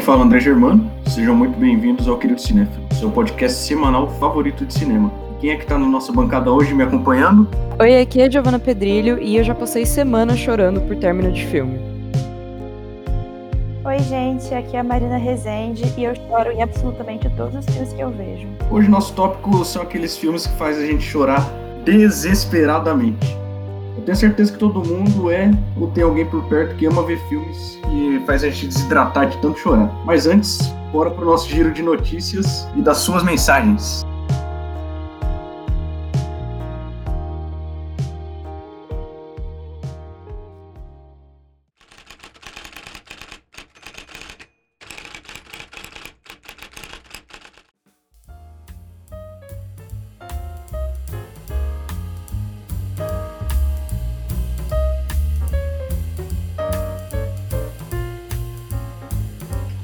Quem fala é André Germano. Sejam muito bem-vindos ao Querido Cinéfilo, seu podcast semanal favorito de cinema. Quem é que está na nossa bancada hoje me acompanhando? Oi, aqui é Giovana Pedrilho e eu já passei semanas chorando por término de filme. Oi, gente, aqui é a Marina Rezende e eu choro em absolutamente todos os filmes que eu vejo. Hoje nosso tópico são aqueles filmes que fazem a gente chorar desesperadamente. Eu tenho certeza que todo mundo é ou tem alguém por perto que ama ver filmes que faz a gente desidratar de tanto chorar. Mas antes, bora pro nosso giro de notícias e das suas mensagens.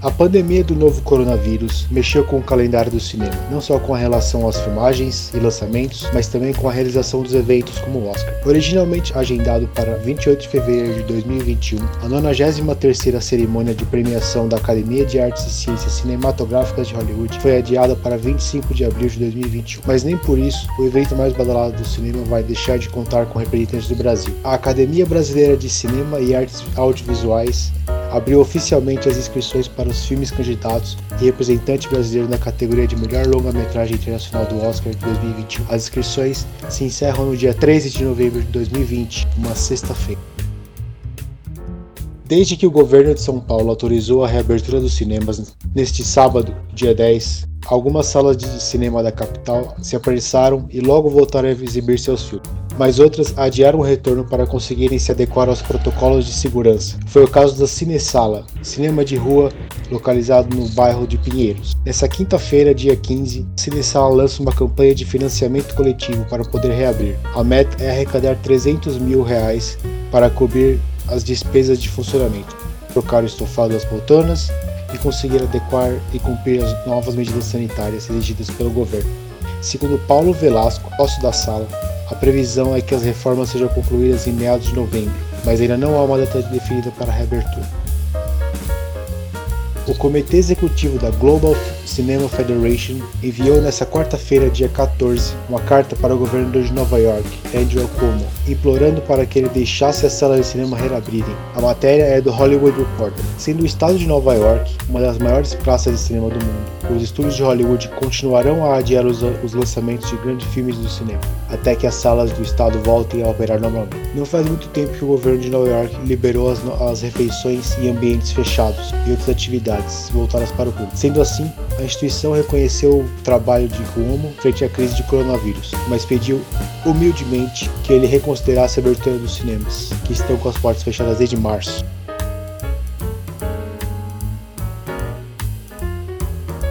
A pandemia do novo coronavírus mexeu com o calendário do cinema, não só com a relação às filmagens e lançamentos, mas também com a realização dos eventos como o Oscar. Originalmente agendado para 28 de fevereiro de 2021, a 93ª cerimônia de premiação da Academia de Artes e Ciências Cinematográficas de Hollywood foi adiada para 25 de abril de 2021. Mas nem por isso o evento mais badalado do cinema vai deixar de contar com representantes do Brasil. A Academia Brasileira de Cinema e Artes Audiovisuais abriu oficialmente as inscrições para os filmes candidatos e representante brasileiro na categoria de melhor longa-metragem internacional do Oscar de 2021. As inscrições se encerram no dia 13 de novembro de 2020, uma sexta-feira. Desde que o governo de São Paulo autorizou a reabertura dos cinemas neste sábado, dia 10, algumas salas de cinema da capital se apressaram e logo voltaram a exibir seus filmes mas outras adiaram o retorno para conseguirem se adequar aos protocolos de segurança. Foi o caso da Cinesala, cinema de rua localizado no bairro de Pinheiros. Nessa quinta-feira, dia 15, a Cinesala lança uma campanha de financiamento coletivo para poder reabrir. A meta é arrecadar 300 mil reais para cobrir as despesas de funcionamento, trocar o estofado das poltronas e conseguir adequar e cumprir as novas medidas sanitárias exigidas pelo governo. Segundo Paulo Velasco, sócio da sala, a previsão é que as reformas sejam concluídas em meados de novembro, mas ainda não há uma data definida para a reabertura. O Comitê Executivo da Global Cinema Federation enviou nesta quarta-feira, dia 14, uma carta para o governador de Nova York, Andrew Cuomo, implorando para que ele deixasse as salas de cinema reabrirem. A matéria é do Hollywood Reporter. Sendo o estado de Nova York uma das maiores praças de cinema do mundo, os estúdios de Hollywood continuarão a adiar os, os lançamentos de grandes filmes do cinema, até que as salas do estado voltem a operar normalmente. Não faz muito tempo que o governo de Nova York liberou as, as refeições em ambientes fechados e outras atividades voltadas para o público. Sendo assim, a instituição reconheceu o trabalho de Cuomo frente à crise de coronavírus, mas pediu humildemente que ele reconsiderasse a abertura dos cinemas, que estão com as portas fechadas desde março.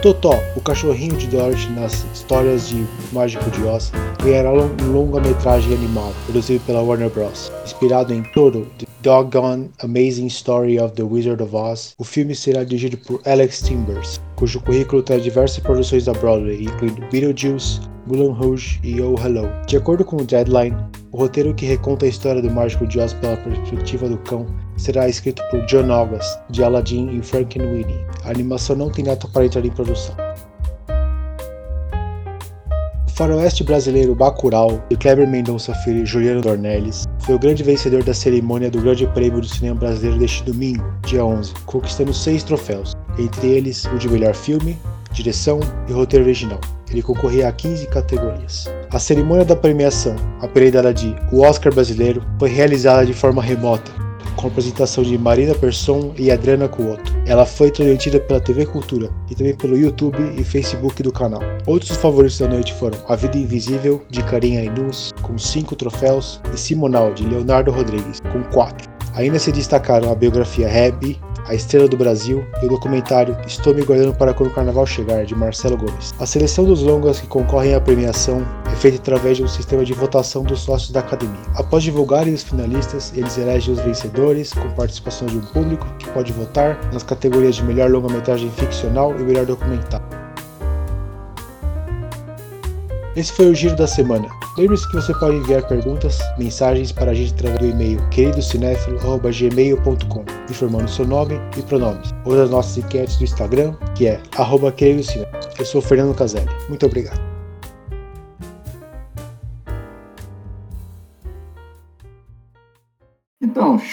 Totó, o cachorrinho de Dorothy nas histórias de Mágico de Oz, ganhará um longa-metragem animado, produzido pela Warner Bros. Inspirado em Toro, The Doggone Amazing Story of the Wizard of Oz, o filme será dirigido por Alex Timbers, cujo currículo traz diversas produções da Broadway, incluindo Beetlejuice, Moulin Rouge e Oh Hello. De acordo com o Deadline, o roteiro que reconta a história do Mágico de Oz pela perspectiva do cão será escrito por John August, de Aladdin e Frankenweenie. A animação não tem data para entrar em produção. O faroeste brasileiro Bacurau, de Kleber Mendonça Filho e Juliano Dornelles, foi o grande vencedor da cerimônia do Grande Prêmio do Cinema Brasileiro deste domingo, dia 11, conquistando seis troféus, entre eles o de melhor filme, direção e roteiro original. Ele concorria a 15 categorias. A cerimônia da premiação, apelidada de O Oscar Brasileiro, foi realizada de forma remota, com a apresentação de Marina Persson e Adriana Cuoto. Ela foi transmitida pela TV Cultura e também pelo YouTube e Facebook do canal. Outros favoritos da noite foram A Vida Invisível, de Carinha Inus, com 5 troféus, e Simonal, de Leonardo Rodrigues, com 4. Ainda se destacaram a biografia Hebe, a Estrela do Brasil e o documentário Estou me guardando para quando o carnaval chegar, de Marcelo Gomes. A seleção dos longas que concorrem à premiação é feita através de um sistema de votação dos sócios da academia. Após divulgarem os finalistas, eles elegem os vencedores com participação de um público que pode votar nas categorias de melhor longa-metragem ficcional e melhor documentário. Esse foi o Giro da Semana. Lembre-se que você pode enviar perguntas, mensagens para a gente através do e-mail queridocinéfilo.gmail.com informando seu nome e pronomes, ou das nossas enquetes do Instagram, que é arroba Eu sou Fernando Caselli. Muito obrigado.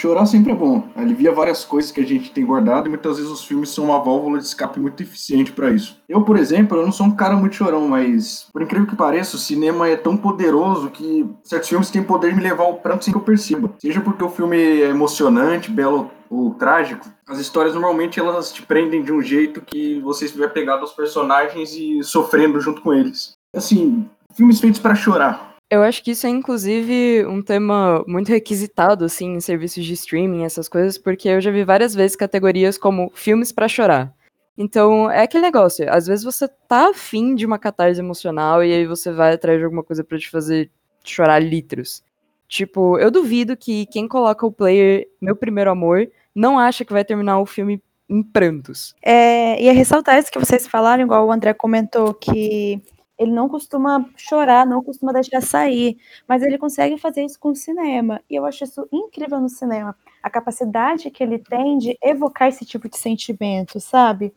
Chorar sempre é bom. Alivia várias coisas que a gente tem guardado e muitas vezes os filmes são uma válvula de escape muito eficiente para isso. Eu, por exemplo, eu não sou um cara muito chorão, mas por incrível que pareça, o cinema é tão poderoso que certos filmes têm poder de me levar ao pranto sem que eu perceba. Seja porque o filme é emocionante, belo ou trágico, as histórias normalmente elas te prendem de um jeito que você estiver pegado aos personagens e sofrendo junto com eles. Assim, filmes feitos para chorar. Eu acho que isso é, inclusive, um tema muito requisitado, assim, em serviços de streaming, essas coisas, porque eu já vi várias vezes categorias como filmes para chorar. Então, é aquele negócio, às vezes você tá afim de uma catarse emocional e aí você vai atrás de alguma coisa para te fazer chorar litros. Tipo, eu duvido que quem coloca o player Meu Primeiro Amor não acha que vai terminar o filme em prantos. É, e é ressaltar isso que vocês falaram, igual o André comentou, que ele não costuma chorar, não costuma deixar sair, mas ele consegue fazer isso com o cinema. E eu acho isso incrível no cinema. A capacidade que ele tem de evocar esse tipo de sentimento, sabe?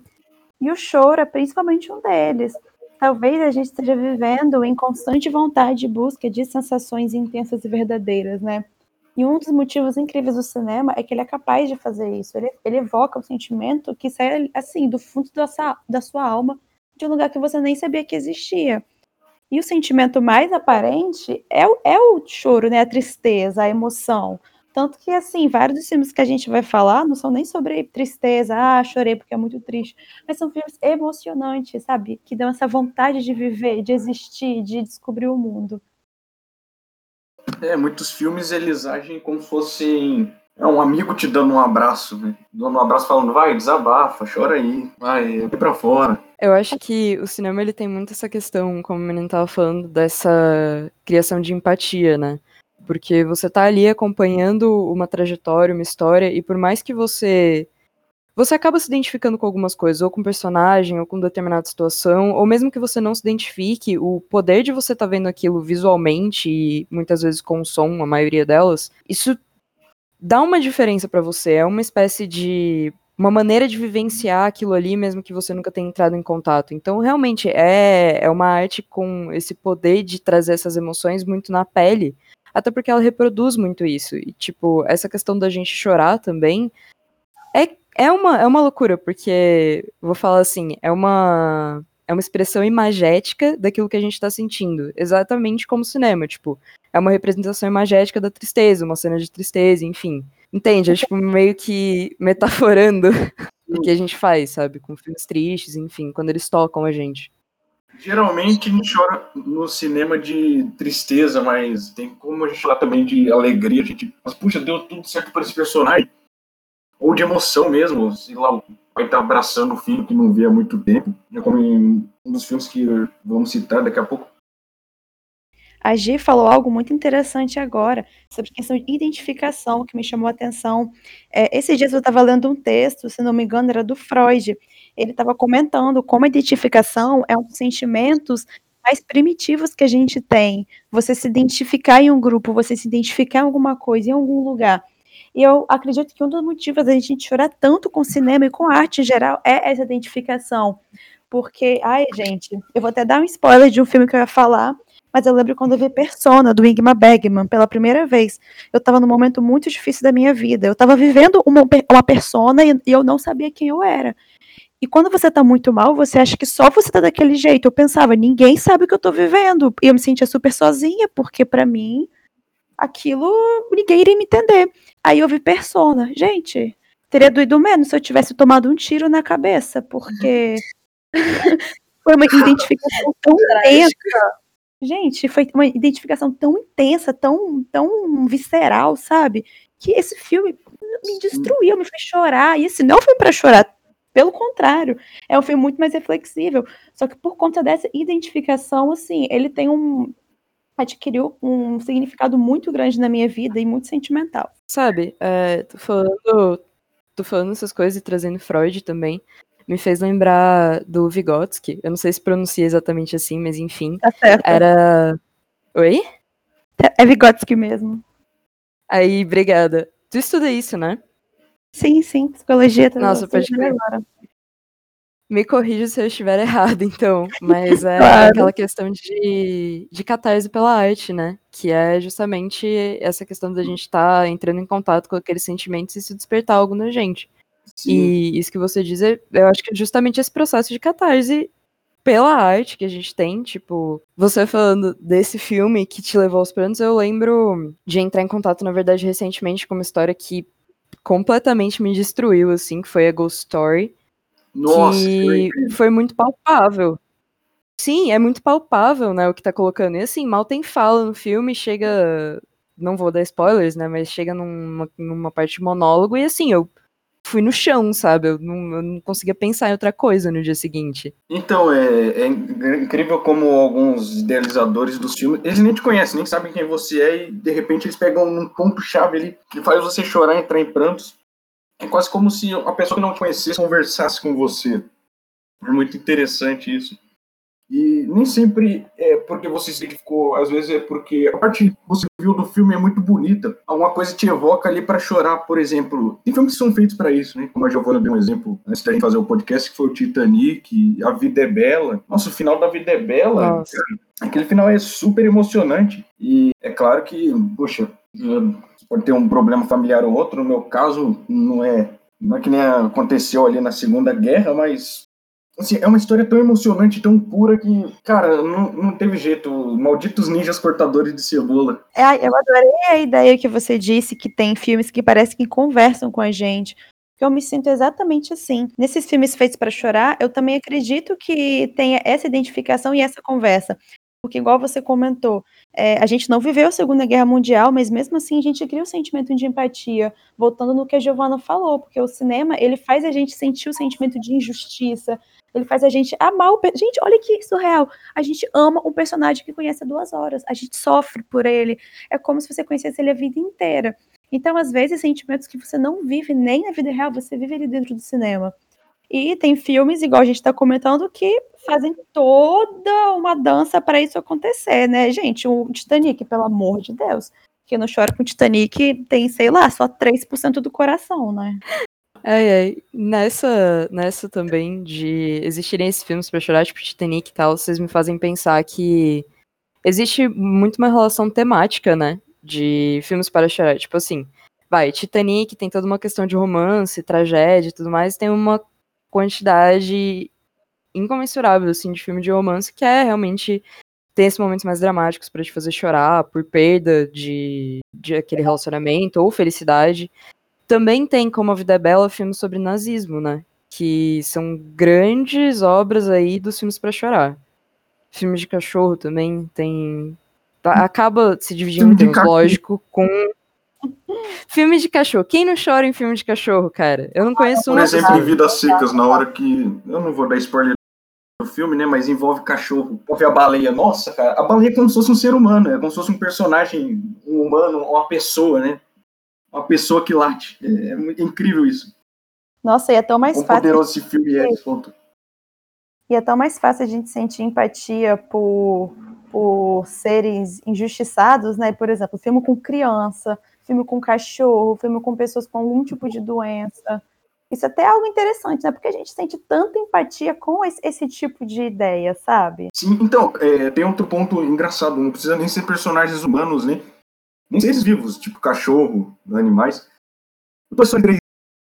E o choro é principalmente um deles. Talvez a gente esteja vivendo em constante vontade e busca de sensações intensas e verdadeiras, né? E um dos motivos incríveis do cinema é que ele é capaz de fazer isso. Ele, ele evoca um sentimento que sai, assim, do fundo da sua, da sua alma de um lugar que você nem sabia que existia. E o sentimento mais aparente é o, é o choro, né? A tristeza, a emoção. Tanto que, assim, vários dos filmes que a gente vai falar não são nem sobre tristeza, ah, chorei porque é muito triste, mas são filmes emocionantes, sabe? Que dão essa vontade de viver, de existir, de descobrir o mundo. É, muitos filmes eles agem como se fossem é um amigo te dando um abraço, né? dando um abraço falando, vai, desabafa, chora aí, vai, vai pra fora. Eu acho que o cinema ele tem muito essa questão, como o menino tava falando, dessa criação de empatia, né? Porque você tá ali acompanhando uma trajetória, uma história, e por mais que você. Você acaba se identificando com algumas coisas, ou com personagem, ou com determinada situação, ou mesmo que você não se identifique, o poder de você tá vendo aquilo visualmente, e muitas vezes com som, a maioria delas, isso dá uma diferença para você, é uma espécie de uma maneira de vivenciar aquilo ali, mesmo que você nunca tenha entrado em contato. Então, realmente, é, é uma arte com esse poder de trazer essas emoções muito na pele, até porque ela reproduz muito isso. E, tipo, essa questão da gente chorar também é, é, uma, é uma loucura, porque, vou falar assim, é uma, é uma expressão imagética daquilo que a gente está sentindo, exatamente como cinema, tipo, é uma representação imagética da tristeza, uma cena de tristeza, enfim. Entende? É tipo meio que metaforando o que a gente faz, sabe? Com filmes tristes, enfim, quando eles tocam a gente. Geralmente a gente chora no cinema de tristeza, mas tem como a gente falar também de alegria. A gente, mas, puxa, deu tudo certo para esse personagem. Ou de emoção mesmo, sei lá, o pai tá abraçando o filho que não via há muito tempo. Já como em um dos filmes que vamos citar daqui a pouco, a Gi falou algo muito interessante agora sobre questão de identificação que me chamou a atenção. É, esses dias eu estava lendo um texto, se não me engano, era do Freud. Ele estava comentando como a identificação é um dos sentimentos mais primitivos que a gente tem. Você se identificar em um grupo, você se identificar em alguma coisa, em algum lugar. E eu acredito que um dos motivos da gente chorar tanto com cinema e com arte em geral é essa identificação. Porque, ai, gente, eu vou até dar um spoiler de um filme que eu ia falar, mas eu lembro quando eu vi Persona, do Ingmar Bergman, pela primeira vez. Eu estava num momento muito difícil da minha vida. Eu estava vivendo uma, uma persona e, e eu não sabia quem eu era. E quando você tá muito mal, você acha que só você tá daquele jeito. Eu pensava, ninguém sabe o que eu tô vivendo. E eu me sentia super sozinha, porque para mim, aquilo, ninguém iria me entender. Aí eu vi Persona. Gente, teria doído menos se eu tivesse tomado um tiro na cabeça, porque foi uma identificação tão intensa Gente, foi uma identificação tão intensa, tão, tão visceral, sabe? Que esse filme me destruiu, me fez chorar. E esse não foi para chorar, pelo contrário, é um filme muito mais reflexível. Só que por conta dessa identificação, assim, ele tem um adquiriu um significado muito grande na minha vida e muito sentimental. Sabe, é, tô falando, tô falando essas coisas e trazendo Freud também. Me fez lembrar do Vygotsky. Eu não sei se pronuncia exatamente assim, mas enfim. Tá certo. Era. Oi? É Vygotsky mesmo. Aí, obrigada. Tu estuda isso, né? Sim, sim. Psicologia também. Nossa, pode crer. agora. Me corrija se eu estiver errado, então. Mas é Claro. aquela questão de, de catarse pela arte, né? Que é justamente essa questão da gente estar entrando em contato com aqueles sentimentos e se despertar algo na gente. Sim. E isso que você diz, é, eu acho que é justamente esse processo de catarse pela arte que a gente tem, tipo, você falando desse filme que te levou aos prantos, eu lembro de entrar em contato, na verdade, recentemente com uma história que completamente me destruiu, assim, que foi a Ghost Story Nossa, que foi muito palpável. Sim, é muito palpável, né, o que tá colocando. E assim, mal tem fala no filme, chega. Não vou dar spoilers, né? Mas chega numa, numa parte de monólogo e assim, eu fui no chão, sabe? Eu não, eu não conseguia pensar em outra coisa no dia seguinte. Então, é, é incrível como alguns idealizadores dos filmes, eles nem te conhecem, nem sabem quem você é, e de repente eles pegam um ponto-chave ali que faz você chorar, entrar em prantos. É quase como se a pessoa que não conhecesse conversasse com você. É muito interessante isso. E nem sempre é porque você se identificou, às vezes é porque a parte que você viu do filme é muito bonita. Alguma coisa te evoca ali para chorar, por exemplo. Tem filmes que são feitos para isso, né? Como a Giovanna deu um exemplo antes da gente fazer o podcast, que foi o Titanic, A Vida é Bela. Nossa, o final da Vida é Bela. Nossa. Aquele final é super emocionante. E é claro que, poxa, pode ter um problema familiar ou outro. No meu caso, não é, não é que nem aconteceu ali na Segunda Guerra, mas assim, é uma história tão emocionante, tão pura que, cara, não, não teve jeito. Malditos ninjas cortadores de cebola. É, eu adorei a ideia que você disse que tem filmes que parece que conversam com a gente. Eu me sinto exatamente assim. Nesses filmes feitos para chorar, eu também acredito que tenha essa identificação e essa conversa. Porque, igual você comentou, é, a gente não viveu a Segunda Guerra Mundial, mas mesmo assim a gente cria o sentimento de empatia. Voltando no que a Giovanna falou, porque o cinema ele faz a gente sentir o sentimento de injustiça, ele faz a gente amar o. Gente, olha que surreal. A gente ama um personagem que conhece há duas horas. A gente sofre por ele. É como se você conhecesse ele a vida inteira. Então, às vezes, sentimentos que você não vive nem na vida real, você vive ali dentro do cinema. E tem filmes, igual a gente está comentando, que fazem toda uma dança para isso acontecer, né? Gente, o Titanic, pelo amor de Deus. Quem não chora com o Titanic tem, sei lá, só 3% do coração, né? Ai, ai. Nessa, nessa também de existirem esses filmes pra chorar, tipo Titanic e tal, vocês me fazem pensar que existe muito uma relação temática, né? De filmes para chorar. Tipo assim, vai, Titanic tem toda uma questão de romance, tragédia e tudo mais, tem uma quantidade incomensurável, assim, de filme de romance que é realmente tem esses momentos mais dramáticos pra te fazer chorar por perda de, de aquele relacionamento ou felicidade. Também tem, como A Vida é Bela, filmes sobre nazismo, né? Que são grandes obras aí dos filmes pra chorar. Filmes de cachorro também tem. tá- Acaba se dividindo lógico, com. Filme de cachorro. Quem não chora em filme de cachorro, cara? Eu não conheço Por uma exemplo, em Vidas Secas, na hora que. Eu não vou dar spoiler do filme, né? Mas envolve cachorro, envolve a baleia. Nossa, cara, a baleia é como se fosse um ser humano, é como se fosse um personagem, um humano, uma pessoa, né? Uma pessoa que late. É, é muito incrível isso. Nossa, e é tão mais Quão fácil. poderoso esse filme é, esse ponto. E é tão mais fácil a gente sentir empatia por, por seres injustiçados, né? Por exemplo, filme com criança, filme com cachorro, filme com pessoas com algum tipo de doença. Isso é até algo interessante, né? Porque a gente sente tanta empatia com esse, esse tipo de ideia, sabe? Sim, então, é, tem outro ponto engraçado. Não precisa nem ser personagens humanos, né? Nem seres vivos, tipo cachorro, animais. O Toy Story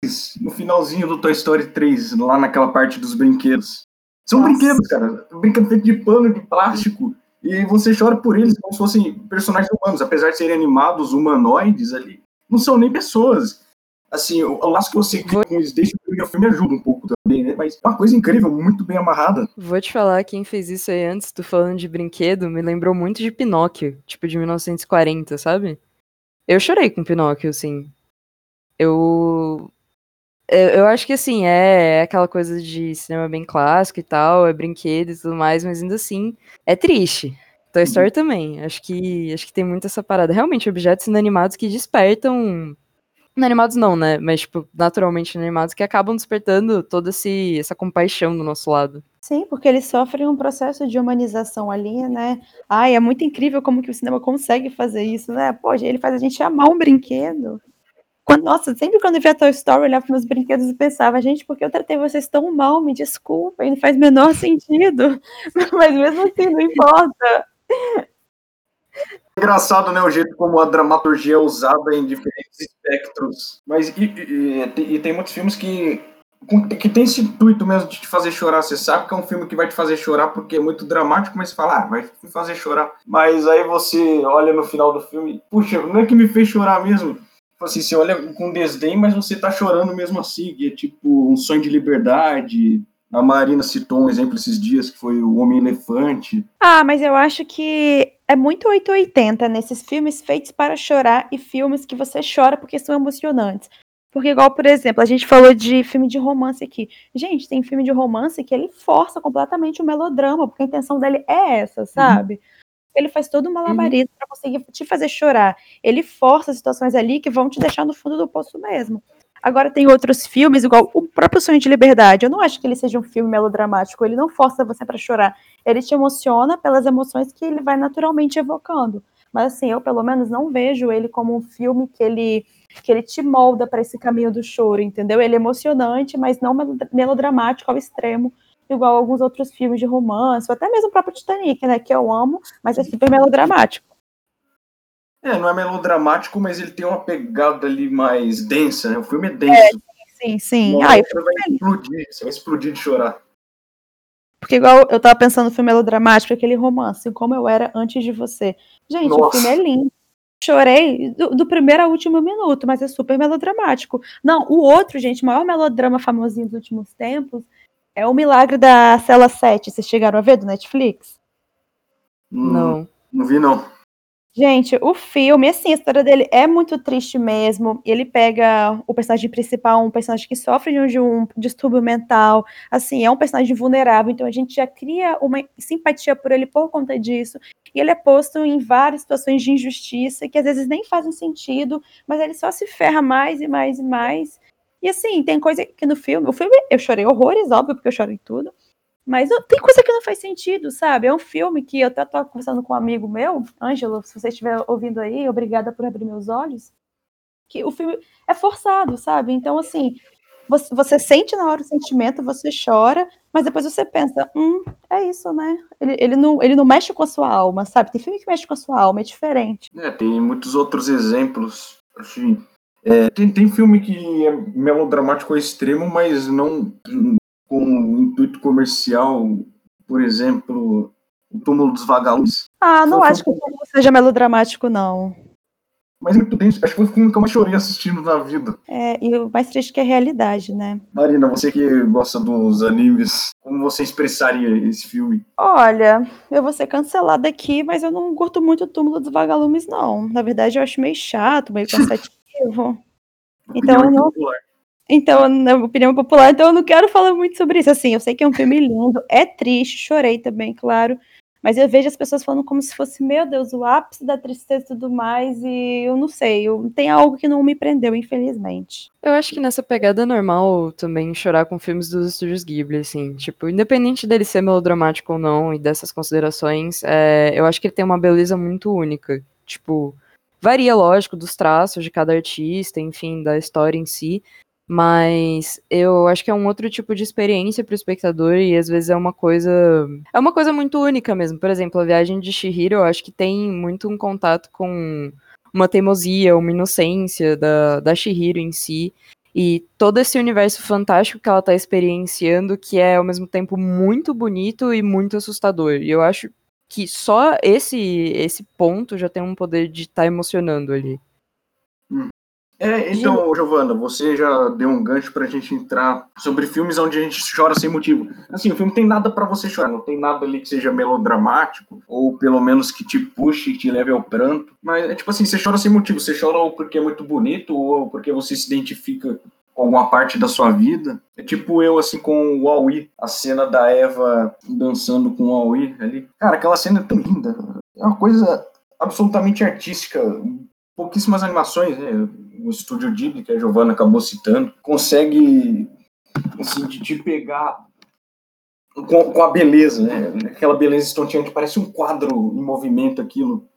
3, no finalzinho do Toy Story 3, lá naquela parte dos brinquedos. São Nossa. brinquedos, cara. Brinquedo feito de pano, de plástico. E você chora por eles como se fossem personagens humanos. Apesar de serem animados, humanoides ali, não são nem pessoas. Assim, o, o laço que você cria com eles desde o primeiro filme ajuda um pouco também, né? Mas é uma coisa incrível, muito bem amarrada. Vou te falar, quem fez isso aí antes, tu falando de brinquedo, me lembrou muito de Pinóquio, tipo de 1940, sabe? Eu chorei com Pinóquio, assim. Eu. Eu, eu acho que, assim, é, é aquela coisa de cinema bem clássico e tal, é brinquedo e tudo mais, mas ainda assim, é triste. Toy Story também. Acho que, acho que tem muito essa parada. Realmente, objetos inanimados que despertam Animados não, né? Mas, tipo, naturalmente animados que acabam despertando toda esse, essa compaixão do nosso lado. Sim, porque eles sofrem um processo de humanização ali, né? Ai, é muito incrível como que o cinema consegue fazer isso, né? Pô, ele faz a gente amar um brinquedo. Quando, nossa, sempre quando eu via Toy Story, olhava para meus brinquedos e pensava, gente, por que eu tratei vocês tão mal? Me desculpem, não faz menor sentido. Mas mesmo assim, não importa. Engraçado, né, o jeito como a dramaturgia é usada em diferentes espectros. Mas e, e, e, tem muitos filmes que, que tem esse intuito mesmo de te fazer chorar. Você sabe que é um filme que vai te fazer chorar porque é muito dramático, mas você fala, ah, vai me fazer chorar. Mas aí você olha no final do filme, puxa, não é que me fez chorar mesmo. Tipo assim, você olha com desdém, mas você tá chorando mesmo assim, que é tipo um sonho de liberdade, a Marina citou um exemplo esses dias, que foi o Homem-Elefante. Ah, mas eu acho que é muito 880 nesses filmes feitos para chorar e filmes que você chora porque são emocionantes. Porque, igual, por exemplo, a gente falou de filme de romance aqui. Gente, tem filme de romance que ele força completamente o melodrama, porque a intenção dele é essa, sabe? Uhum. Ele faz todo um malabarismo uhum. para conseguir te fazer chorar. Ele força situações ali que vão te deixar no fundo do poço mesmo. Agora tem outros filmes, igual o próprio Sonho de Liberdade. Eu não acho que ele seja um filme melodramático, ele não força você para chorar. Ele te emociona pelas emoções que ele vai naturalmente evocando. Mas assim, eu pelo menos não vejo ele como um filme que ele que ele te molda para esse caminho do choro, entendeu? Ele é emocionante, mas não melodramático ao extremo, igual alguns outros filmes de romance, ou até mesmo o próprio Titanic, né, que eu amo, mas é super melodramático. É, não é melodramático, mas ele tem uma pegada ali mais densa, né? O filme é denso. É, sim, sim. Uma Ai, você vai explodir, você vai explodir de chorar. Porque igual eu tava pensando no filme melodramático, aquele romance, como eu era antes de você. Gente, Nossa. o filme é lindo. Chorei do, do, primeiro ao último minuto, mas é super melodramático. Não, o outro, gente, o maior melodrama famosinho dos últimos tempos é o Milagre da Cela 7. Vocês chegaram a ver do Netflix? Não. Não vi, não. Gente, o filme, assim, a história dele é muito triste mesmo. Ele pega o personagem principal, um personagem que sofre de um distúrbio mental, assim, é um personagem vulnerável, então a gente já cria uma simpatia por ele por conta disso. E ele é posto em várias situações de injustiça que às vezes nem fazem sentido, mas ele só se ferra mais e mais e mais. E assim, tem coisa que no filme, o filme eu chorei horrores, óbvio, porque eu choro em tudo. Mas tem coisa que não faz sentido, sabe? É um filme que eu até tô conversando com um amigo meu, Ângelo, se você estiver ouvindo aí, obrigada por abrir meus olhos. Que o filme é forçado, sabe? Então, assim, você, você sente na hora o sentimento, você chora, mas depois você pensa, hum, é isso, né? Ele, ele, não, ele não mexe com a sua alma, sabe? Tem filme que mexe com a sua alma, é diferente. É, tem muitos outros exemplos. Assim, é, tem, tem filme que é melodramático ao extremo, mas não com intuito comercial, por exemplo, o túmulo dos vagalumes. Ah, não acho que o túmulo seja melodramático, não. Mas muito denso. Acho que foi o filme que eu mais chorei assistindo na vida. É, e o mais triste que é a realidade, né? Marina, você que gosta dos animes, como você expressaria esse filme? Olha, eu vou ser cancelada aqui, mas eu não curto muito o túmulo dos vagalumes, não. Na verdade, eu acho meio chato, meio cansativo. Então, eu não. Popular. Então, na opinião popular, então eu não quero falar muito sobre isso. Assim, eu sei que é um filme lindo, é triste, chorei também, claro. Mas eu vejo as pessoas falando como se fosse, meu Deus, o ápice da tristeza e tudo mais, e eu não sei, eu, tem algo que não me prendeu, infelizmente. Eu acho que nessa pegada é normal também chorar com filmes dos estúdios Ghibli, assim, tipo, independente dele ser melodramático ou não, e dessas considerações, é, eu acho que ele tem uma beleza muito única. Tipo, varia, lógico, dos traços de cada artista, enfim, da história em si, mas eu acho que é um outro tipo de experiência para o espectador e às vezes é uma coisa. É uma coisa muito única mesmo. Por exemplo, a viagem de Shihiro, eu acho que tem muito um contato com uma teimosia, uma inocência da, da Shihiro em si. E todo esse universo fantástico que ela está experienciando, que é ao mesmo tempo muito bonito e muito assustador. E eu acho que só esse esse ponto já tem um poder de estar tá emocionando ali. É, então, Giovana, você já deu um gancho pra gente entrar sobre filmes onde a gente chora sem motivo. Assim, o filme tem nada para você chorar, não tem nada ali que seja melodramático, ou pelo menos que te puxe, que te leve ao pranto. Mas é tipo assim, você chora sem motivo, você chora ou porque é muito bonito, ou porque você se identifica com alguma parte da sua vida. É tipo eu, assim, com o Aui, a cena da Eva dançando com o Aui ali. Cara, aquela cena é tão linda. É uma coisa absolutamente artística. Pouquíssimas animações, né? o estúdio Ghibli, que a Giovanna acabou citando, consegue assim, de te pegar com, com, a beleza, né? Aquela beleza estonteante parece um quadro em movimento aquilo.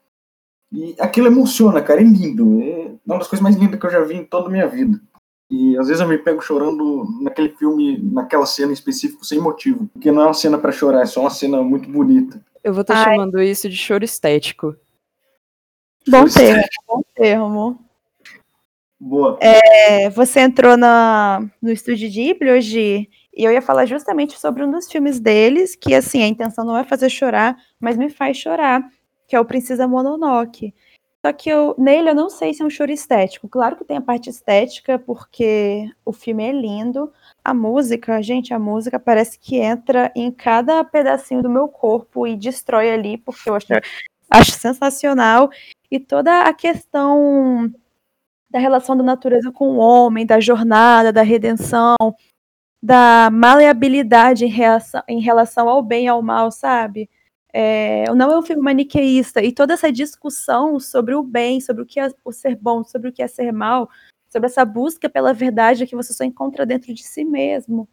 E aquilo emociona, cara, é lindo. É uma das coisas mais lindas que eu já vi em toda a minha vida. E às vezes eu me pego chorando naquele filme, naquela cena específica, sem motivo. Porque não é uma cena para chorar, é só uma cena muito bonita. Eu vou estar chamando isso de choro estético. Bom choro termo, estético. bom termo. Boa. É, você entrou na, no estúdio Ghibli hoje e eu ia falar justamente sobre um dos filmes deles, que assim, a intenção não é fazer chorar, mas me faz chorar, que é o Princesa Mononoke. Só que eu, nele eu não sei se é um choro estético. Claro que tem a parte estética, porque o filme é lindo. A música, gente, a música parece que entra em cada pedacinho do meu corpo e destrói ali, porque eu acho, acho sensacional. E toda a questão da relação da natureza com o homem, da jornada, da redenção, da maleabilidade em, reação, em relação ao bem e ao mal, sabe? É, não é um filme maniqueísta, e toda essa discussão sobre o bem, sobre o que é o ser bom, sobre o que é ser mal, sobre essa busca pela verdade que você só encontra dentro de si mesmo.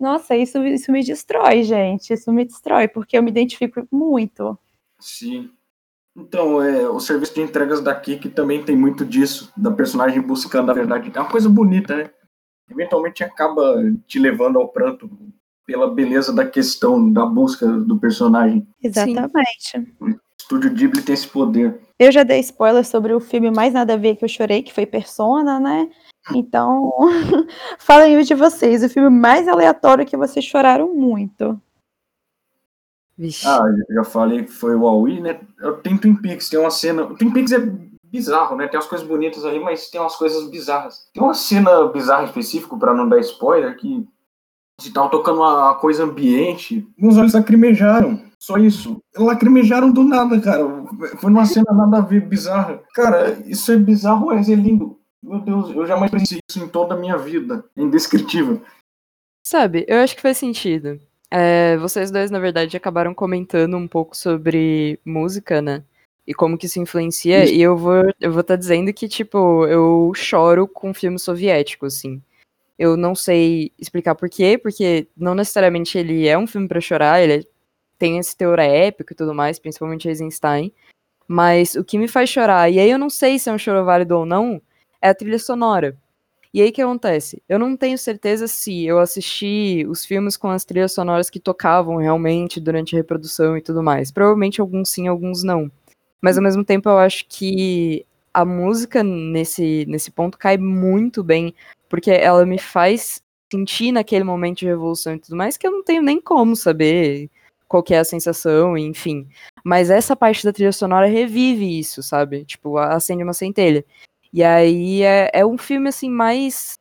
Nossa, isso, isso me destrói, gente. Isso me destrói, porque eu me identifico muito. Sim. Então, é, o serviço de entregas daqui que também tem muito disso, da personagem buscando a verdade. É uma coisa bonita, né? Eventualmente acaba te levando ao pranto pela beleza da questão, da busca do personagem. Exatamente. O estúdio Ghibli tem esse poder. Eu já dei spoiler sobre o filme mais nada a ver que eu chorei, que foi Persona, né? Então, falem o de vocês, o filme mais aleatório que vocês choraram muito. Vixe. Ah, já falei que foi o Huawei, né? Tem Twin Peaks, tem uma cena. Twin Peaks é bizarro, né? Tem umas coisas bonitas aí, mas tem umas coisas bizarras. Tem uma cena bizarra específica, para não dar spoiler, que se tava tocando uma coisa ambiente, meus olhos lacrimejaram. Só isso. Lacrimejaram do nada, cara. Foi uma cena nada a ver bizarra. Cara, isso é bizarro, mas é lindo. Meu Deus, eu jamais pensei isso em toda a minha vida. É indescritível. Sabe, eu acho que faz sentido. É, vocês dois, na verdade, acabaram comentando um pouco sobre música, né? E como que isso influencia. Isso. E eu vou eu vou estar tá dizendo que, tipo, eu choro com filme soviético, assim. Eu não sei explicar por quê, porque não necessariamente ele é um filme para chorar, ele tem esse teor épico e tudo mais, principalmente Eisenstein. Mas o que me faz chorar, e aí eu não sei se é um choro válido ou não, é a trilha sonora. E aí o que acontece? Eu não tenho certeza se eu assisti os filmes com as trilhas sonoras que tocavam realmente durante a reprodução e tudo mais. Provavelmente alguns sim, alguns não. Mas ao mesmo tempo eu acho que a música nesse, nesse ponto cai muito bem porque ela me faz sentir naquele momento de revolução e tudo mais que eu não tenho nem como saber qual é a sensação, enfim. Mas essa parte da trilha sonora revive isso, sabe? Tipo, acende uma centelha. E aí é, é um filme, assim, mais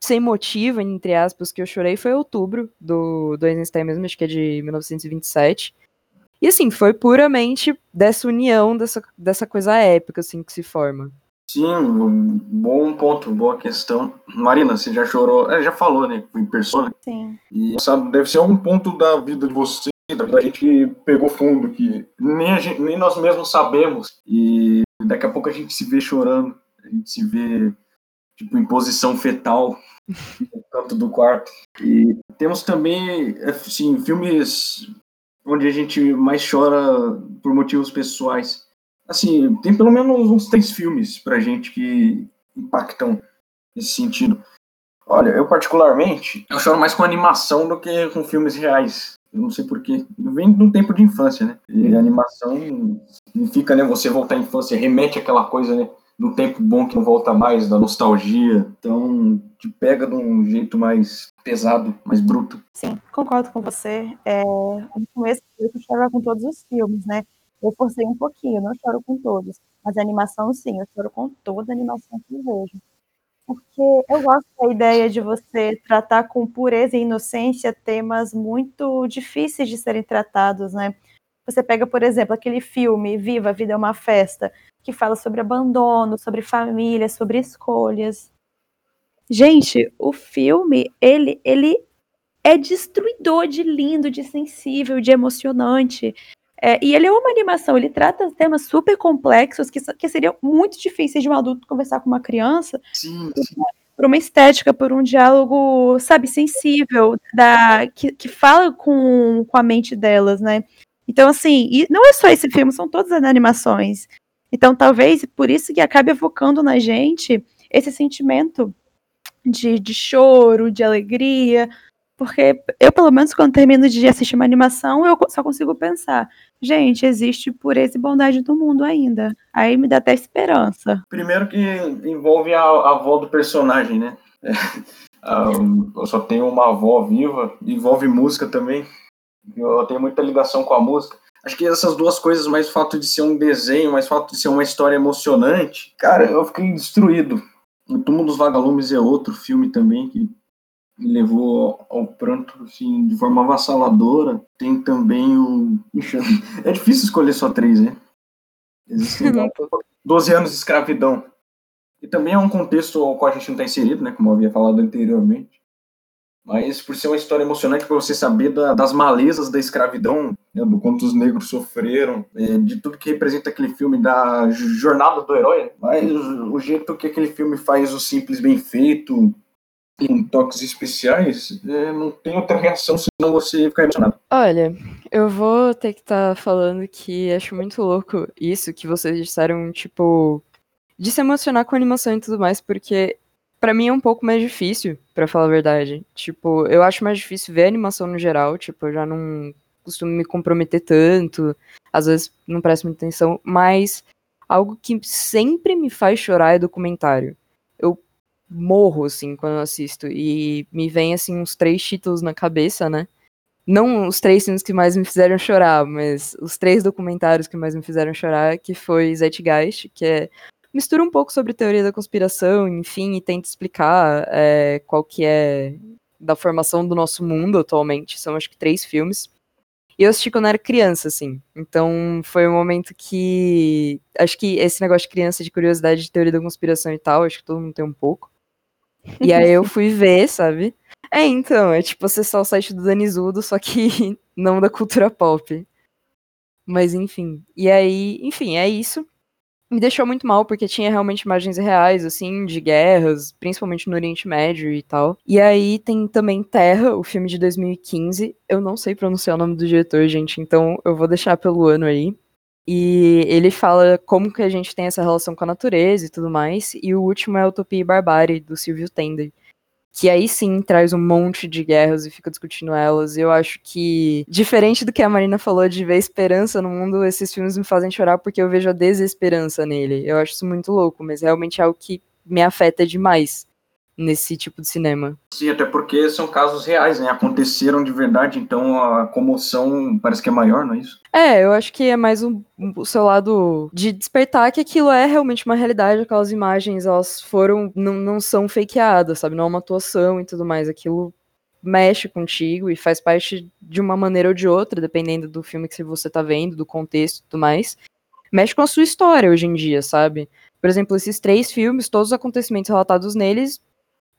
sem motivo, entre aspas, que eu chorei foi outubro, do, do Eisenstein mesmo, acho que é de 1927. E assim, foi puramente dessa união, dessa, dessa coisa épica, assim, que se forma. Sim, bom ponto, boa questão. Marina, você já chorou, é, já falou, né, em persona. Sim. E sabe, deve ser um ponto da vida de você, da vida da gente que pegou fundo, que nem, gente, nem nós mesmos sabemos. E daqui a pouco a gente se vê chorando, a gente se vê tipo em posição fetal no canto do quarto. E temos também, assim, filmes onde a gente mais chora por motivos pessoais assim, tem pelo menos uns três filmes pra gente que impactam nesse sentido. Olha, eu particularmente, eu choro mais com animação do que com filmes reais. Eu não sei porquê. Vem de um tempo de infância, né? E animação significa, né, você voltar à infância, remete àquela coisa, né? Do tempo bom que não volta mais, da nostalgia. Então, te pega de um jeito mais pesado, mais bruto. Sim, concordo com você. É, no começo eu chorava com todos os filmes, né? Eu forcei um pouquinho, não choro com todos, mas animação sim, eu choro com toda animação que eu vejo. Porque eu gosto da ideia de você tratar com pureza e inocência temas muito difíceis de serem tratados, né? Você pega, por exemplo, aquele filme Viva, a Vida é uma Festa, que fala sobre abandono, sobre família, sobre escolhas. Gente, o filme, ele, ele é destruidor de lindo, de sensível, de emocionante É, e ele é uma animação, ele trata temas super complexos que, que seriam muito difíceis de um adulto conversar com uma criança. Sim, sim. Por uma estética, por um diálogo, sabe, sensível, da, que, que fala com, com a mente delas, né? Então, assim, e não é só esse filme, são todas as animações. Então, talvez por isso que acabe evocando na gente esse sentimento de, de choro, de alegria, porque eu, pelo menos, quando termino de assistir uma animação, eu só consigo pensar, gente, existe pureza e bondade do mundo ainda. Aí me dá até esperança. Primeiro que envolve a, a avó do personagem, né? eu só tenho uma avó viva, envolve música também. Eu tenho muita ligação com a música. Acho que essas duas coisas, mais o fato de ser um desenho, mais o fato de ser uma história emocionante, cara, eu fiquei destruído. O Túmulo dos Vagalumes é outro filme também que me levou ao pranto assim, de forma avassaladora. Tem também o. É difícil escolher só três, né? Existem 12 anos de escravidão. E também é um contexto ao qual a gente não está inserido, né? Como eu havia falado anteriormente. Mas por ser uma história emocionante, para você saber da, das malezas da escravidão, né, do quanto os negros sofreram, é, de tudo que representa aquele filme, da jornada do herói, mas o, jeito que aquele filme faz o simples bem feito, com toques especiais, é, não tem outra reação senão você ficar emocionado. Olha, eu vou ter que estar tá falando que acho muito louco isso que vocês disseram, tipo, de se emocionar com animação e tudo mais, porque para mim é um pouco mais difícil, para falar a verdade. Tipo, eu acho mais difícil ver animação no geral, tipo, eu já não costumo me comprometer tanto, às vezes não presto muita atenção, mas algo que sempre me faz chorar é documentário. Eu morro, assim, quando assisto, e me vem, assim, uns três títulos na cabeça, né? Não os três filmes que mais me fizeram chorar, mas os três documentários que mais me fizeram chorar, que foi Zeitgeist, que é mistura um pouco sobre teoria da conspiração, enfim, e tenta explicar é, qual que é da formação do nosso mundo atualmente. São acho que três filmes. E eu assisti quando era criança, assim. Então foi um momento que. Acho que esse negócio de criança, de curiosidade de teoria da conspiração e tal, acho que todo mundo tem um pouco. E aí eu fui ver, sabe? É, então, é tipo acessar o site do Danizudo, só que não da cultura pop. Mas enfim. E aí, enfim, é isso me deixou muito mal, porque tinha realmente imagens reais, assim, de guerras, principalmente no Oriente Médio e tal. E aí tem também Terra, o filme de 2015. Eu não sei pronunciar o nome do diretor, gente, então eu vou deixar pelo ano aí. E ele fala como que a gente tem essa relação com a natureza e tudo mais. E o último é Utopia e Barbárie, do Silvio Tender que aí sim traz um monte de guerras e fica discutindo elas. Eu acho que, diferente do que a Marina falou de ver esperança no mundo, esses filmes me fazem chorar porque eu vejo a desesperança nele. Eu acho isso muito louco, mas realmente é algo que me afeta demais nesse tipo de cinema. Sim, até porque são casos reais, né? Aconteceram de verdade, então a comoção parece que é maior, não é isso? É, eu acho que é mais o, o seu lado de despertar que aquilo é realmente uma realidade, aquelas imagens, elas foram, não, não são fakeadas, sabe? Não é uma atuação e tudo mais, aquilo mexe contigo e faz parte de uma maneira ou de outra, dependendo do filme que você tá vendo, do contexto e tudo mais. Mexe com a sua história hoje em dia, sabe? Por exemplo, esses três filmes, todos os acontecimentos relatados neles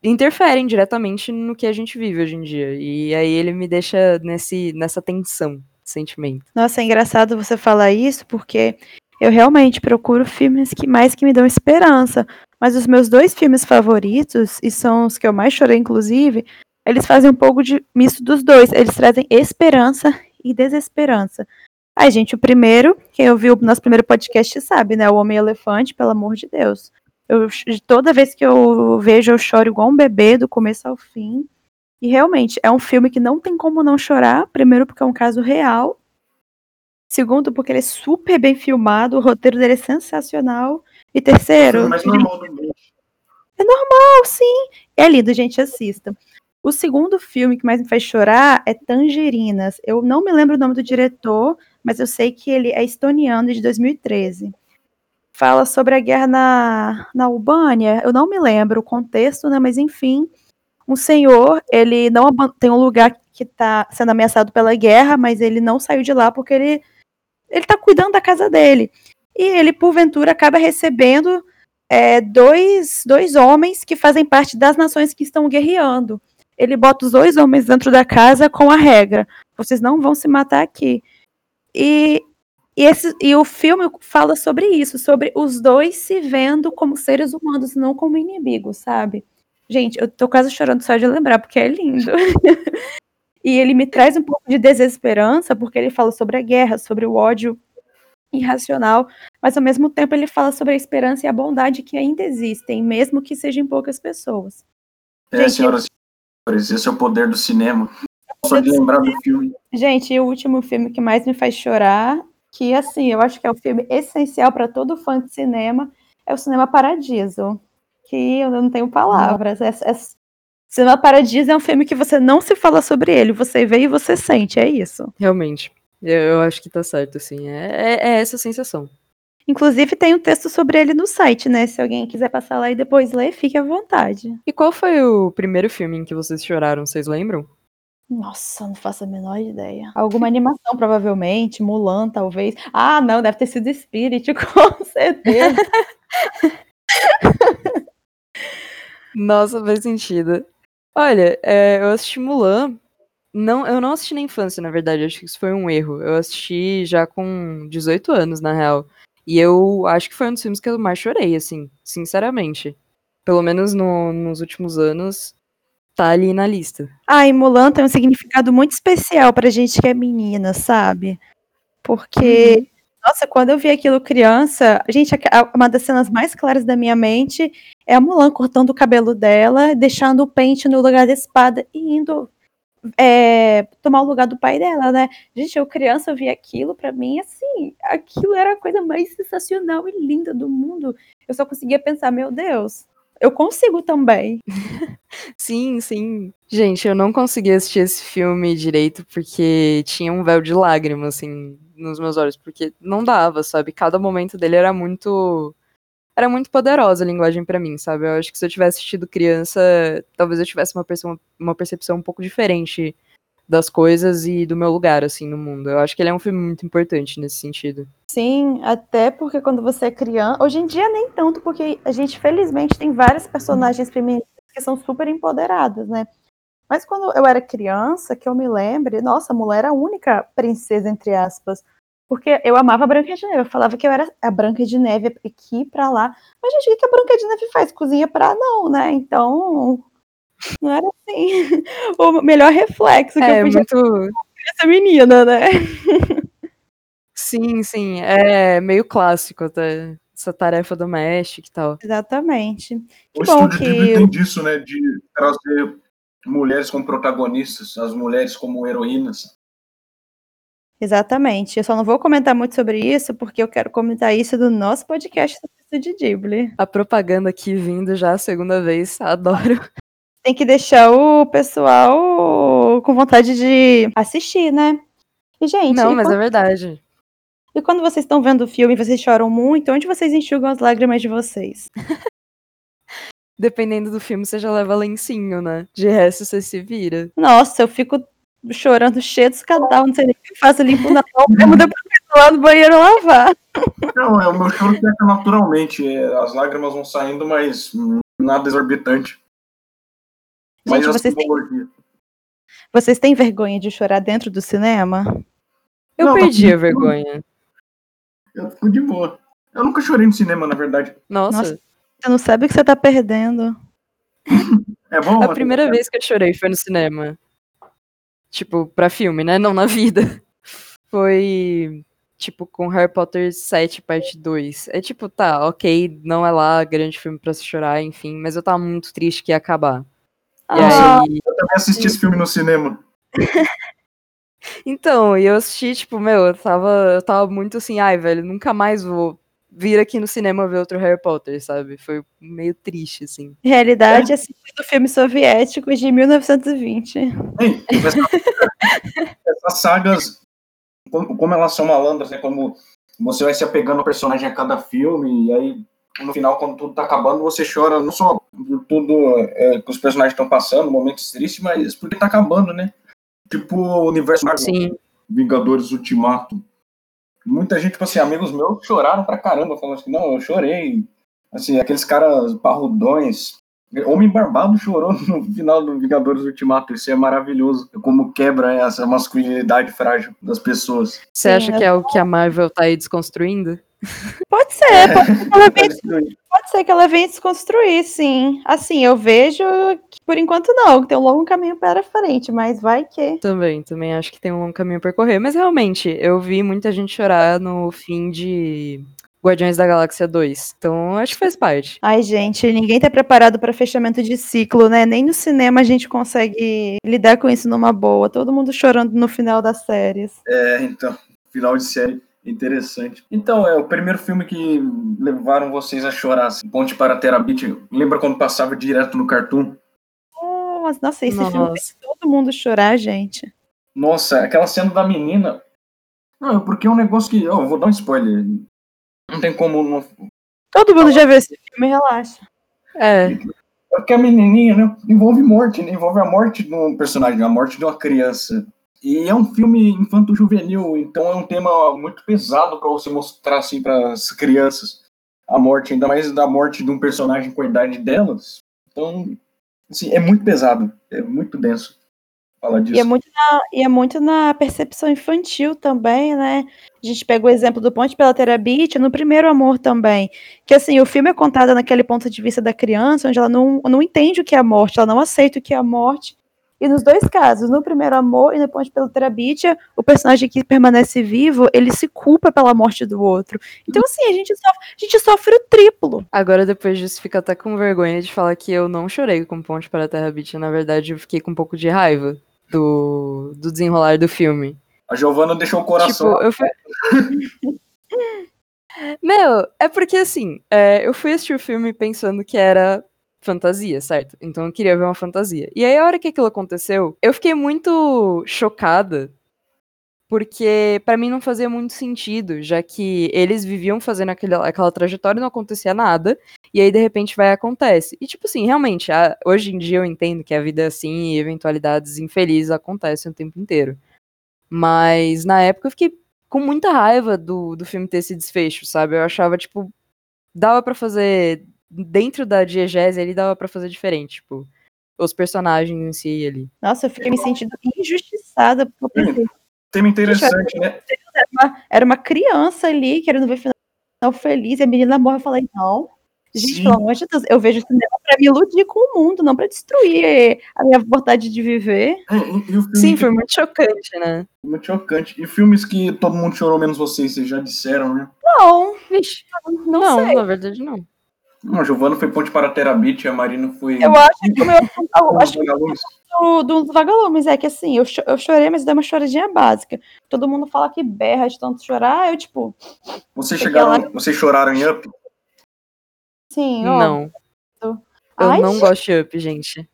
interferem diretamente no que a gente vive hoje em dia. E aí ele me deixa nesse, nessa tensão, sentimento. Nossa, é engraçado você falar isso, porque eu realmente procuro filmes que mais que me dão esperança. Mas os meus dois filmes favoritos, e são os que eu mais chorei, inclusive, eles fazem um pouco de misto dos dois. Eles trazem esperança e desesperança. Ai, gente, o primeiro, quem ouviu o nosso primeiro podcast sabe, né? O Homem-Elefante, pelo amor de Deus. Eu, toda vez que eu vejo, eu choro igual um bebê, do começo ao fim. E realmente, é um filme que não tem como não chorar. Primeiro, porque é um caso real. Segundo, porque ele é super bem filmado, o roteiro dele é sensacional. E terceiro. É, normal é normal, sim. É lindo, gente, assista. O segundo filme que mais me faz chorar é Tangerinas. Eu não me lembro o nome do diretor, mas eu sei que ele é estoniano de 2013 fala sobre a guerra na, na Albânia. Eu não me lembro o contexto, né? Mas enfim, um senhor, ele não tem um lugar que está sendo ameaçado pela guerra, mas ele não saiu de lá porque ele ele está cuidando da casa dele. E ele, porventura, acaba recebendo é, dois, dois homens que fazem parte das nações que estão guerreando. Ele bota os dois homens dentro da casa com a regra: vocês não vão se matar aqui. E E, esse, e o filme fala sobre isso, sobre os dois se vendo como seres humanos, não como inimigos, sabe? Gente, eu tô quase chorando só de lembrar, porque é lindo. e ele me traz um pouco de desesperança, porque ele fala sobre a guerra, sobre o ódio irracional, mas ao mesmo tempo ele fala sobre a esperança e a bondade que ainda existem, mesmo que sejam poucas pessoas. É, Gente, senhoras e senhores, esse é o poder do cinema. Só de lembrar do filme. Gente, o último filme que mais me faz chorar, que assim, eu acho que é o filme essencial para todo fã de cinema, é o Cinema Paradiso. Que eu não tenho palavras. É, é, Cinema Paradiso é um filme que você não se fala sobre ele, você vê e você sente, é isso. Realmente. Eu, eu acho que tá certo, assim. É, é, é essa sensação. Inclusive tem um texto sobre ele no site, né? Se alguém quiser passar lá e depois ler, fique à vontade. E qual foi o primeiro filme em que vocês choraram, vocês lembram? Nossa, não faço a menor ideia. Alguma animação, provavelmente. Mulan, talvez. Ah, não, deve ter sido Spirit, com certeza. Nossa, faz sentido. Olha, é, eu assisti Mulan. Não, eu não assisti na infância, na verdade. Acho que isso foi um erro. Eu assisti já com 18 anos, na real. E eu acho que foi um dos filmes que eu mais chorei, assim, sinceramente. Pelo menos no, nos últimos anos, tá ali na lista. Ah, e Mulan tem um significado muito especial pra gente que é menina, sabe? Porque, uhum. nossa, quando eu vi aquilo criança, gente, uma das cenas mais claras da minha mente é a Mulan cortando o cabelo dela, deixando o pente no lugar da espada e indo é, tomar o lugar do pai dela, né? Gente, eu criança eu vi aquilo, para mim, assim, aquilo era a coisa mais sensacional e linda do mundo. Eu só conseguia pensar, meu Deus, eu consigo também. sim, sim. Gente, eu não consegui assistir esse filme direito porque tinha um véu de lágrimas, assim, nos meus olhos, porque não dava, sabe? Cada momento dele era muito. Era muito poderosa a linguagem para mim, sabe? Eu acho que se eu tivesse assistido criança, talvez eu tivesse uma, percepção, uma percepção um pouco diferente das coisas e do meu lugar, assim, no mundo. Eu acho que ele é um filme muito importante nesse sentido. Sim, até porque quando você é criança. Hoje em dia nem tanto, porque a gente, felizmente, tem várias personagens femininas que são super empoderadas, né? Mas quando eu era criança, que eu me lembre, nossa, a mulher era a única princesa, entre aspas. Porque eu amava a Branca de Neve. Eu falava que eu era a Branca de Neve aqui pra lá. Mas, gente, o que a Branca de Neve faz? Cozinha pra não, né? Então, não era assim. O melhor reflexo que é, eu podia muito... essa menina, né? Sim, sim. É meio clássico até essa tarefa doméstica e tal. Exatamente. Que o bom que... tem disso, né? De trazer mulheres como protagonistas, as mulheres como heroínas. Exatamente. Eu só não vou comentar muito sobre isso, porque eu quero comentar isso do nosso podcast do de Ghibli. A propaganda aqui vindo já a segunda vez, adoro tem que deixar o pessoal com vontade de assistir, né? E, gente. Não, mas quando... é verdade. E quando vocês estão vendo o filme e vocês choram muito, onde vocês enxugam as lágrimas de vocês? Dependendo do filme, você já leva lencinho, né? De resto, você se vira. Nossa, eu fico chorando cheio de escadal, não sei nem o que faço, limpo na mão, mesmo depois lá no banheiro lavar. Não, é, o meu choro seca naturalmente. É, as lágrimas vão saindo, mas nada exorbitante. Gente, vocês têm... vocês têm vergonha de chorar dentro do cinema? Eu não, perdi a vergonha. Eu fico de boa. Eu nunca chorei no cinema, na verdade. Nossa. Nossa você não sabe o que você tá perdendo. é bom. A primeira vez que eu chorei foi no cinema. Tipo, pra filme, né? Não na vida. Foi, tipo, com Harry Potter 7, parte 2. É tipo, tá, ok, não é lá grande filme pra se chorar, enfim, mas eu tava muito triste que ia acabar. Ah, aí... Eu também assisti esse filme no cinema. então, e eu assisti, tipo, meu, eu tava, eu tava muito assim, ai, velho, nunca mais vou vir aqui no cinema ver outro Harry Potter, sabe? Foi meio triste, assim. Realidade é assistindo filme soviético de 1920. essas sagas, como elas são malandras, né? Como você vai se apegando ao personagem a cada filme, e aí no final, quando tudo tá acabando, você chora não só por tudo é, que os personagens estão passando, momentos tristes, mas porque tá acabando, né? Tipo o universo Marvel, Sim. Vingadores Ultimato. Muita gente, tipo assim, amigos meus choraram pra caramba, falando assim, não, eu chorei. Assim, aqueles caras parrudões, Homem Barbado chorou no final do Vingadores Ultimato. Isso é maravilhoso. Como quebra essa masculinidade frágil das pessoas. Você acha que é o que a Marvel tá aí desconstruindo? Pode ser, pode ser, que ela venha, pode ser que ela venha desconstruir, sim. Assim, eu vejo que por enquanto não, que tem um longo caminho para frente, mas vai que. Também, também acho que tem um longo caminho a percorrer. Mas realmente, eu vi muita gente chorar no fim de Guardiões da Galáxia 2. Então, acho que faz parte. Ai, gente, ninguém tá preparado para fechamento de ciclo, né? Nem no cinema a gente consegue lidar com isso numa boa. Todo mundo chorando no final das séries. É, então, final de série interessante. Então, é o primeiro filme que levaram vocês a chorar. Assim, Ponte para Terabit. Lembra quando passava direto no Cartoon? Nossa, nossa, esse filme Nossa. fez todo mundo chorar, gente. Nossa, aquela cena da menina. Não, porque é um negócio que. ó, eu vou dar um spoiler. Não tem como. Não... Todo mundo já viu esse filme, relaxa. É, É Porque a menininha né, envolve morte, né? envolve a morte de um personagem, a morte de uma criança. E é um filme infanto-juvenil, então é um tema muito pesado para você mostrar assim para as crianças a morte, ainda mais da morte de um personagem com a idade delas. Então, assim, é muito pesado, é muito denso falar disso. E é, muito na, e é muito na percepção infantil também, né? A gente pega o exemplo do Ponte pela Terabit no primeiro amor também. Que assim, o filme é contado naquele ponto de vista da criança, onde ela não, não entende o que é a morte, ela não aceita o que é a morte. E nos dois casos, no primeiro amor e no Ponte pela Terabit, o personagem que permanece vivo, ele se culpa pela morte do outro. Então, assim, a gente sofre, a gente sofre o triplo. agora depois disso fica até com vergonha de falar que eu não chorei com Ponte para a Terra Beach. Na verdade, eu fiquei com um pouco de raiva do, do desenrolar do filme. A Giovana deixou o coração. Tipo, eu fui. Meu, é porque assim, é, eu fui assistir o filme pensando que era fantasia, certo? Então eu queria ver uma fantasia. E aí, a hora que aquilo aconteceu, eu fiquei muito chocada. Porque pra mim não fazia muito sentido, já que eles viviam fazendo aquele, aquela trajetória e não acontecia nada, e aí de repente vai e acontece. E tipo assim, realmente, a- hoje em dia eu entendo que a vida é assim e eventualidades infelizes acontecem o tempo inteiro. Mas na época eu fiquei com muita raiva do, do filme ter esse desfecho, sabe? Eu achava, tipo, dava pra fazer. Dentro da diegese ali dava pra fazer diferente, tipo, os personagens em si ali. Nossa, eu fiquei me sentindo injustiçada, eu pensei, Tema interessante, né? era uma, era uma criança ali querendo ver final feliz, e a menina morre. Eu falei, não. Gente, Sim. pelo amor de Deus, eu vejo cinema pra me iludir com o mundo, não pra destruir a minha vontade de viver. É, e, e Sim, que- foi muito chocante, né? muito chocante. E filmes que todo mundo chorou, menos vocês, vocês já disseram, né? Não, Vixe, não, não, sei. na verdade não. Não, a Giovana foi Ponte para Terabit, a Marina foi. Eu acho que o meu eu acho que do, do Vagalumes é que assim, eu, cho- eu chorei, mas dei uma choradinha básica. Todo mundo fala que berra de tanto chorar, eu tipo, Vocês chegaram, ela- vocês choraram em Up? sim, ó. Não. Eu Ai, não gente. gosto de Up, gente.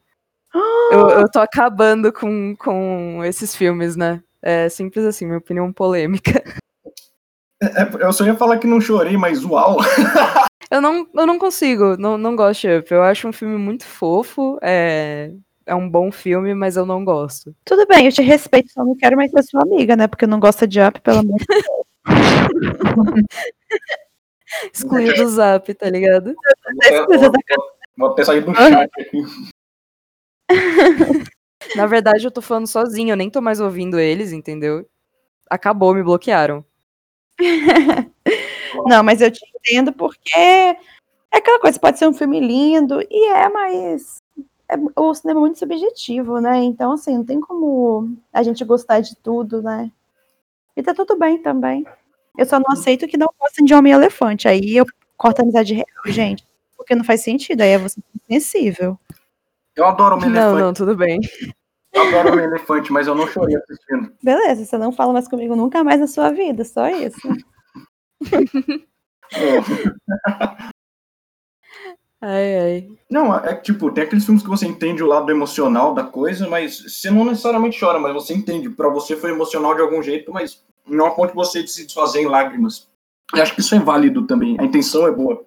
Eu, eu tô acabando com, com esses filmes, né? É simples assim, minha opinião polêmica. É, eu só ia falar que não chorei, mas uau! Eu não, eu não consigo, não, não gosto de Up. Eu acho um filme muito fofo, é, é um bom filme, mas eu não gosto. Tudo bem, eu te respeito, só não quero mais ser sua amiga, né? Porque não gosta de up, pelo amor de Excluído do Zap, tá ligado? Até sair do chat aqui. Na verdade, eu tô falando sozinho, eu nem tô mais ouvindo eles, entendeu? Acabou, me bloquearam. Não, mas eu te entendo porque é aquela coisa, pode ser um filme lindo, e é, mas é- o cinema é muito subjetivo, né? Então, assim, não tem como a gente gostar de tudo, né? E tá tudo bem também. Eu só não aceito que não gostem de Homem-Elefante. Aí eu corto a amizade real, gente. Porque não faz sentido, aí é você sensível. Eu adoro Não, elefante. não, tudo bem. Eu adoro o elefante, mas eu não chorei assistindo. Beleza, você não fala mais comigo nunca mais na sua vida, só isso. É. Ai, ai. Não, é que, tipo, tem aqueles filmes que você entende o lado emocional da coisa, mas você não necessariamente chora, mas você entende. Pra você foi emocional de algum jeito, mas não a ponto de você se desfazer em lágrimas. Eu acho que isso é válido também. A intenção é boa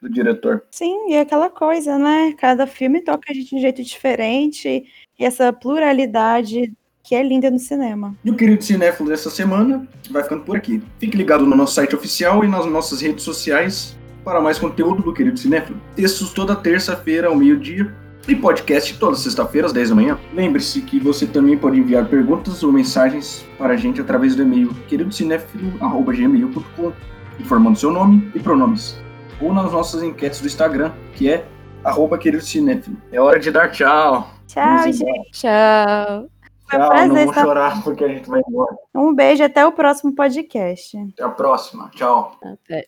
do diretor. Sim, e é aquela coisa, né? Cada filme toca a gente de um jeito diferente. E essa pluralidade que é linda no cinema. E o querido cinéfilo dessa semana vai ficando por aqui. Fique ligado no nosso site oficial e nas nossas redes sociais para mais conteúdo do Querido Cinéfilo. Textos toda terça-feira ao meio-dia e podcast toda sexta-feira às 10 da manhã. Lembre-se que você também pode enviar perguntas ou mensagens para a gente através do e-mail queridocinéfilo.gmail.com informando seu nome e pronomes. Ou nas nossas enquetes do Instagram, que é arroba querido cinéfilo. É hora de dar tchau. Tchau, gente. Tchau. Foi um prazer não vou chorar porque a gente vai embora. Um beijo, até o próximo podcast. Até a próxima. Tchau. Até.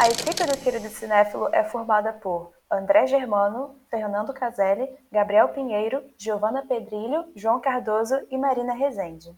A equipe do Querido Cinéfilo é formada por André Germano, Fernando Caselli, Gabriel Pinheiro, Giovana Pedrilho, João Cardoso e Marina Rezende.